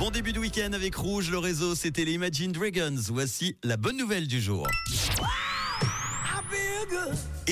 Bon début de week-end avec Rouge, le réseau, c'était les Imagine Dragons. Voici la bonne nouvelle du jour.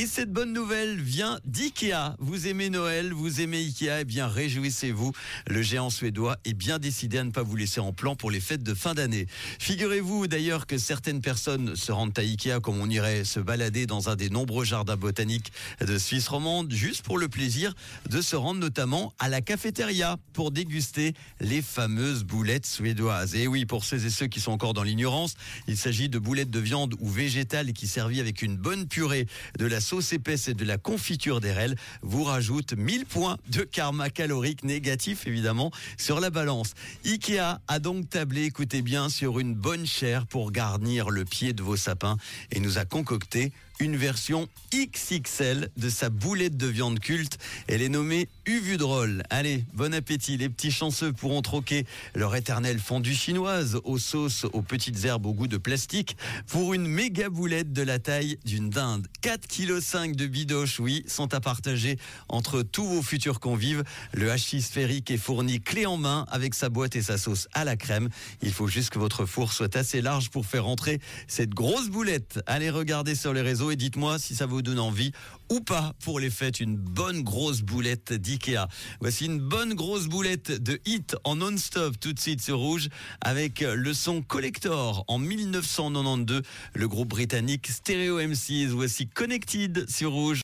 Et cette bonne nouvelle vient d'IKEA. Vous aimez Noël, vous aimez IKEA, eh bien réjouissez-vous. Le géant suédois est bien décidé à ne pas vous laisser en plan pour les fêtes de fin d'année. Figurez-vous d'ailleurs que certaines personnes se rendent à IKEA comme on irait se balader dans un des nombreux jardins botaniques de Suisse romande, juste pour le plaisir de se rendre notamment à la cafétéria pour déguster les fameuses boulettes suédoises. Et oui, pour ceux et ceux qui sont encore dans l'ignorance, il s'agit de boulettes de viande ou végétales qui servies avec une bonne purée de la sauce épaisse et de la confiture d'érel vous rajoute 1000 points de karma calorique négatif évidemment sur la balance. Ikea a donc tablé, écoutez bien, sur une bonne chair pour garnir le pied de vos sapins et nous a concocté une version XXL de sa boulette de viande culte. Elle est nommée Uvudrol. Allez, bon appétit. Les petits chanceux pourront troquer leur éternelle fondue chinoise aux sauces aux petites herbes au goût de plastique pour une méga boulette de la taille d'une dinde. 4,5 kg de bidoche, oui, sont à partager entre tous vos futurs convives. Le hachis sphérique est fourni clé en main avec sa boîte et sa sauce à la crème. Il faut juste que votre four soit assez large pour faire entrer cette grosse boulette. Allez regarder sur les réseaux et dites-moi si ça vous donne envie ou pas pour les fêtes une bonne grosse boulette d'IKEA. Voici une bonne grosse boulette de hit en non-stop tout de suite sur Rouge avec le son Collector en 1992, le groupe britannique Stereo MCs. Voici Connected sur Rouge.